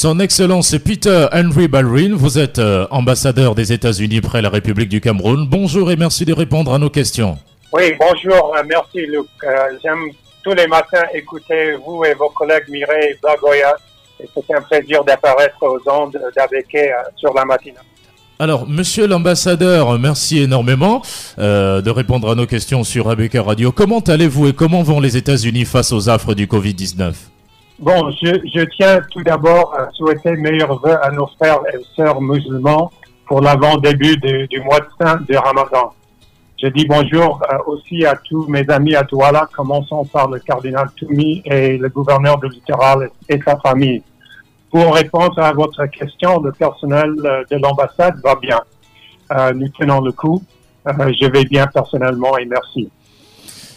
Son Excellence Peter Henry Balrin, vous êtes euh, ambassadeur des États-Unis près la République du Cameroun. Bonjour et merci de répondre à nos questions. Oui, bonjour, euh, merci Luc. Euh, J'aime tous les matins écouter vous et vos collègues Mireille et Blagoya. Et c'est un plaisir d'apparaître aux ondes d'ABK euh, sur la matinale. Alors, monsieur l'ambassadeur, merci énormément euh, de répondre à nos questions sur ABK Radio. Comment allez-vous et comment vont les États-Unis face aux affres du Covid-19 Bon, je, je tiens tout d'abord à souhaiter meilleurs vœux à nos frères et sœurs musulmans pour l'avant-début du, du mois de saint de Ramadan. Je dis bonjour euh, aussi à tous mes amis à Douala, commençons par le cardinal Toumi et le gouverneur du littoral et sa famille. Pour répondre à votre question, le personnel euh, de l'ambassade va bien. Euh, nous tenons le coup. Euh, je vais bien personnellement et merci.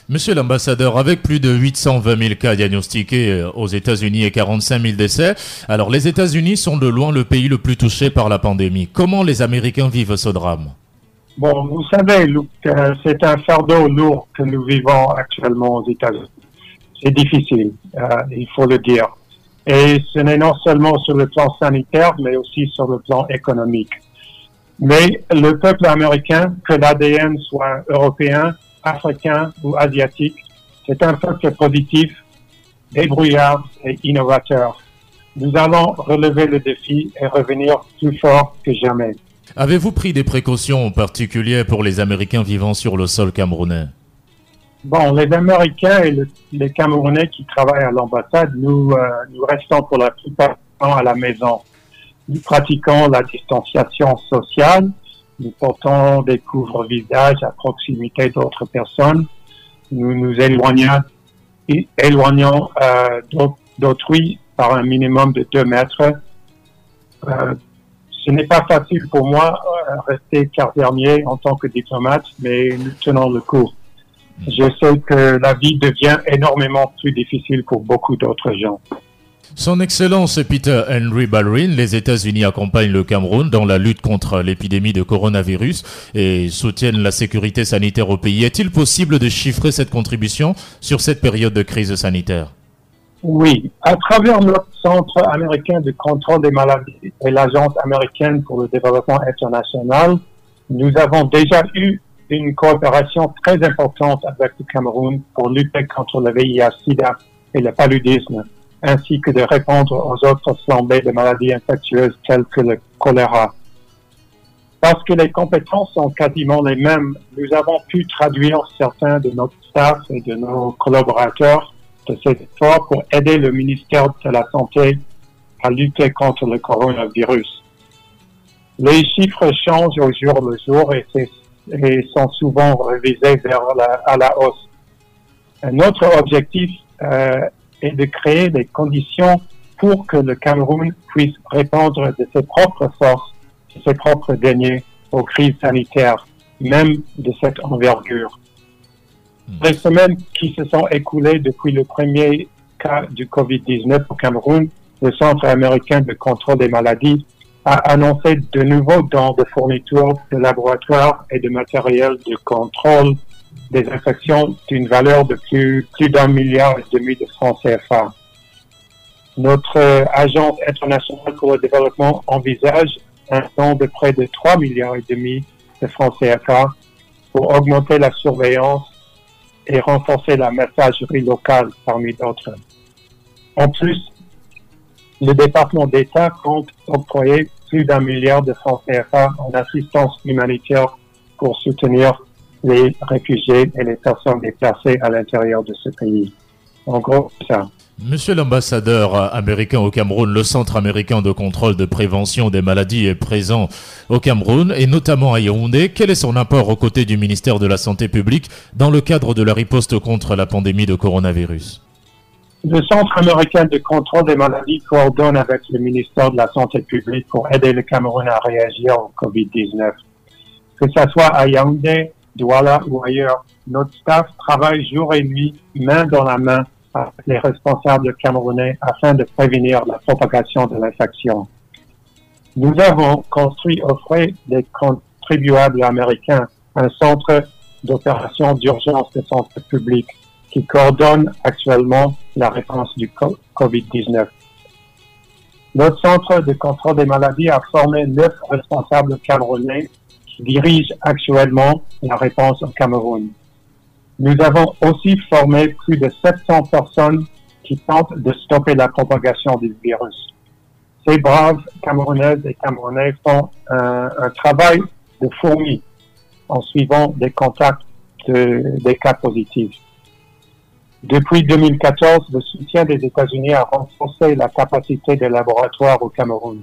Monsieur l'ambassadeur, avec plus de 820 000 cas diagnostiqués euh, aux États-Unis et 45 000 décès, alors les États-Unis sont de loin le pays le plus touché par la pandémie. Comment les Américains vivent ce drame? Bon, vous savez, euh, c'est un fardeau lourd que nous vivons actuellement aux États-Unis. C'est difficile, euh, il faut le dire. Et ce n'est non seulement sur le plan sanitaire, mais aussi sur le plan économique. Mais le peuple américain, que l'ADN soit européen, africain ou asiatique, c'est un peuple positif, débrouillard et innovateur. Nous allons relever le défi et revenir plus fort que jamais. Avez-vous pris des précautions en particulier pour les Américains vivant sur le sol camerounais? Bon, les Américains et le- les Camerounais qui travaillent à l'ambassade, nous, euh, nous restons pour la plupart à la maison. Nous pratiquons la distanciation sociale, nous portons des couvre-visages à proximité d'autres personnes, nous nous éloignons, euh, d'aut- d'autrui par un minimum de deux mètres. Euh, ce n'est pas facile pour moi euh, rester cardier en tant que diplomate, mais nous tenons le coup. Je sais que la vie devient énormément plus difficile pour beaucoup d'autres gens. Son Excellence Peter Henry Balrin, les États-Unis accompagnent le Cameroun dans la lutte contre l'épidémie de coronavirus et soutiennent la sécurité sanitaire au pays. Est-il possible de chiffrer cette contribution sur cette période de crise sanitaire? Oui, à travers notre Centre américain de contrôle des maladies et l'Agence américaine pour le développement international, nous avons déjà eu une coopération très importante avec le Cameroun pour lutter contre le VIH-Sida et le paludisme, ainsi que de répondre aux autres flambées de maladies infectieuses telles que le choléra. Parce que les compétences sont quasiment les mêmes, nous avons pu traduire certains de notre staff et de nos collaborateurs de cet effort pour aider le ministère de la Santé à lutter contre le coronavirus. Les chiffres changent au jour le jour et, sont souvent révisés à la hausse. Un autre objectif euh, est de créer des conditions pour que le Cameroun puisse répondre de ses propres forces, de ses propres deniers aux crises sanitaires, même de cette envergure. Les semaines qui se sont écoulées depuis le premier cas du COVID-19 au Cameroun, le Centre américain de contrôle des maladies a annoncé de nouveaux dons de fournitures de laboratoires et de matériel de contrôle des infections d'une valeur de plus, plus d'un milliard et demi de francs CFA. Notre euh, agence internationale pour le développement envisage un don de près de 3 milliards et demi de francs CFA pour augmenter la surveillance et renforcer la messagerie locale parmi d'autres. En plus, le département d'État compte octroyer plus d'un milliard de francs CFA en assistance humanitaire pour soutenir les réfugiés et les personnes déplacées à l'intérieur de ce pays. En gros, ça. Monsieur l'ambassadeur américain au Cameroun, le Centre américain de contrôle de prévention des maladies est présent au Cameroun et notamment à Yaoundé. Quel est son apport aux côtés du ministère de la Santé publique dans le cadre de la riposte contre la pandémie de coronavirus? Le Centre américain de contrôle des maladies coordonne avec le ministère de la Santé publique pour aider le Cameroun à réagir au COVID-19. Que ce soit à Yaoundé, Douala ou ailleurs, notre staff travaille jour et nuit, main dans la main, avec les responsables camerounais afin de prévenir la propagation de l'infection. Nous avons construit aux frais des contribuables américains un centre d'opération d'urgence de santé publique qui coordonne actuellement la réponse du co- COVID-19. Notre centre de contrôle des maladies a formé neuf responsables camerounais qui dirigent actuellement la réponse au Cameroun. Nous avons aussi formé plus de 700 personnes qui tentent de stopper la propagation du virus. Ces braves Camerounaises et Camerounais font un, travail de fourmi en suivant des contacts des cas positifs. Depuis 2014, le soutien des États-Unis a renforcé la capacité des laboratoires au Cameroun,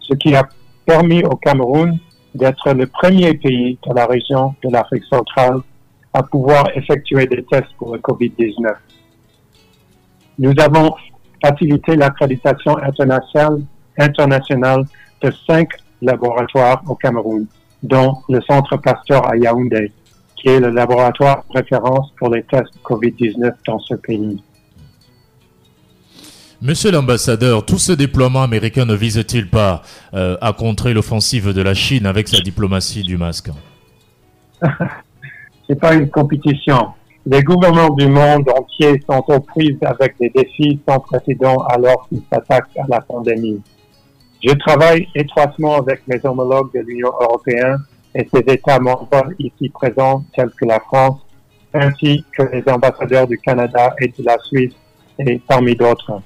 ce qui a permis au Cameroun d'être le premier pays de la région de l'Afrique centrale à pouvoir effectuer des tests pour le COVID-19. Nous avons facilité l'accréditation internationale, internationale de cinq laboratoires au Cameroun, dont le Centre Pasteur à Yaoundé, qui est le laboratoire de référence pour les tests COVID-19 dans ce pays. Monsieur l'ambassadeur, tout ce déploiement américain ne vise-t-il pas euh, à contrer l'offensive de la Chine avec sa diplomatie du masque? C'est pas une compétition. Les gouvernements du monde entier sont aux prises avec des défis sans précédent alors qu'ils s'attaquent à la pandémie. Je travaille étroitement avec mes homologues de l'Union européenne et ses États membres ici présents, tels que la France, ainsi que les ambassadeurs du Canada et de la Suisse, et parmi d'autres.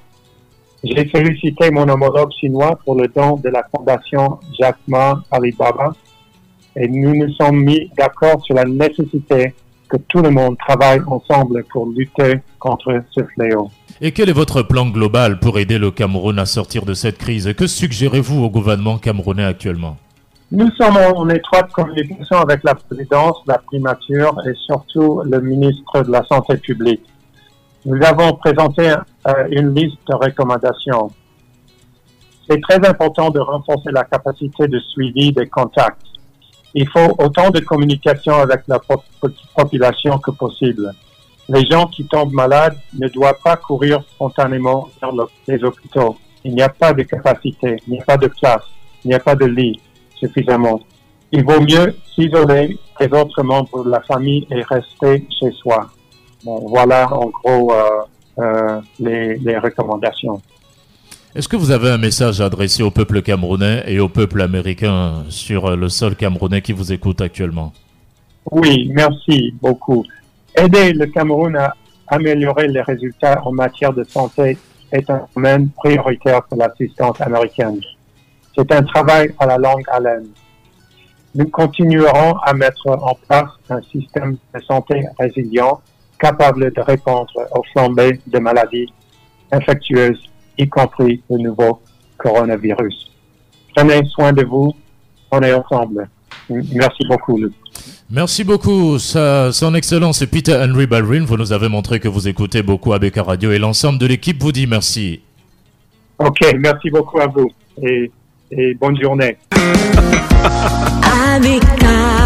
J'ai félicité mon homologue chinois pour le don de la fondation Jack Ma Alibaba et nous nous sommes mis d'accord sur la nécessité que tout le monde travaille ensemble pour lutter contre ce fléau. Et quel est votre plan global pour aider le Cameroun à sortir de cette crise? Que suggérez-vous au gouvernement camerounais actuellement? Nous sommes en étroite communication avec la présidence, la primature et surtout le ministre de la Santé publique. Nous avons présenté euh, une liste de recommandations. C'est très important de renforcer la capacité de suivi des contacts. Il faut autant de communication avec la population que possible. Les gens qui tombent malades ne doivent pas courir spontanément vers les hôpitaux. Il n'y a pas de capacité, il n'y a pas de place, il n'y a pas de lit suffisamment. Il vaut mieux s'isoler des autres membres de la famille et rester chez soi. Voilà en gros euh, euh, les, les recommandations. Est-ce que vous avez un message à adresser au peuple camerounais et au peuple américain sur le sol camerounais qui vous écoute actuellement? Oui, merci beaucoup. Aider le Cameroun à améliorer les résultats en matière de santé est un domaine prioritaire pour l'assistance américaine. C'est un travail à la longue haleine. Nous continuerons à mettre en place un système de santé résilient capable de répondre aux flambées de maladies infectieuses, y compris le nouveau coronavirus. Prenez soin de vous, on est ensemble. Merci beaucoup, Luc. Merci beaucoup, son Excellence Peter Henry Balrin. Vous nous avez montré que vous écoutez beaucoup ABK Radio et l'ensemble de l'équipe vous dit merci. Ok, merci beaucoup à vous et et bonne journée.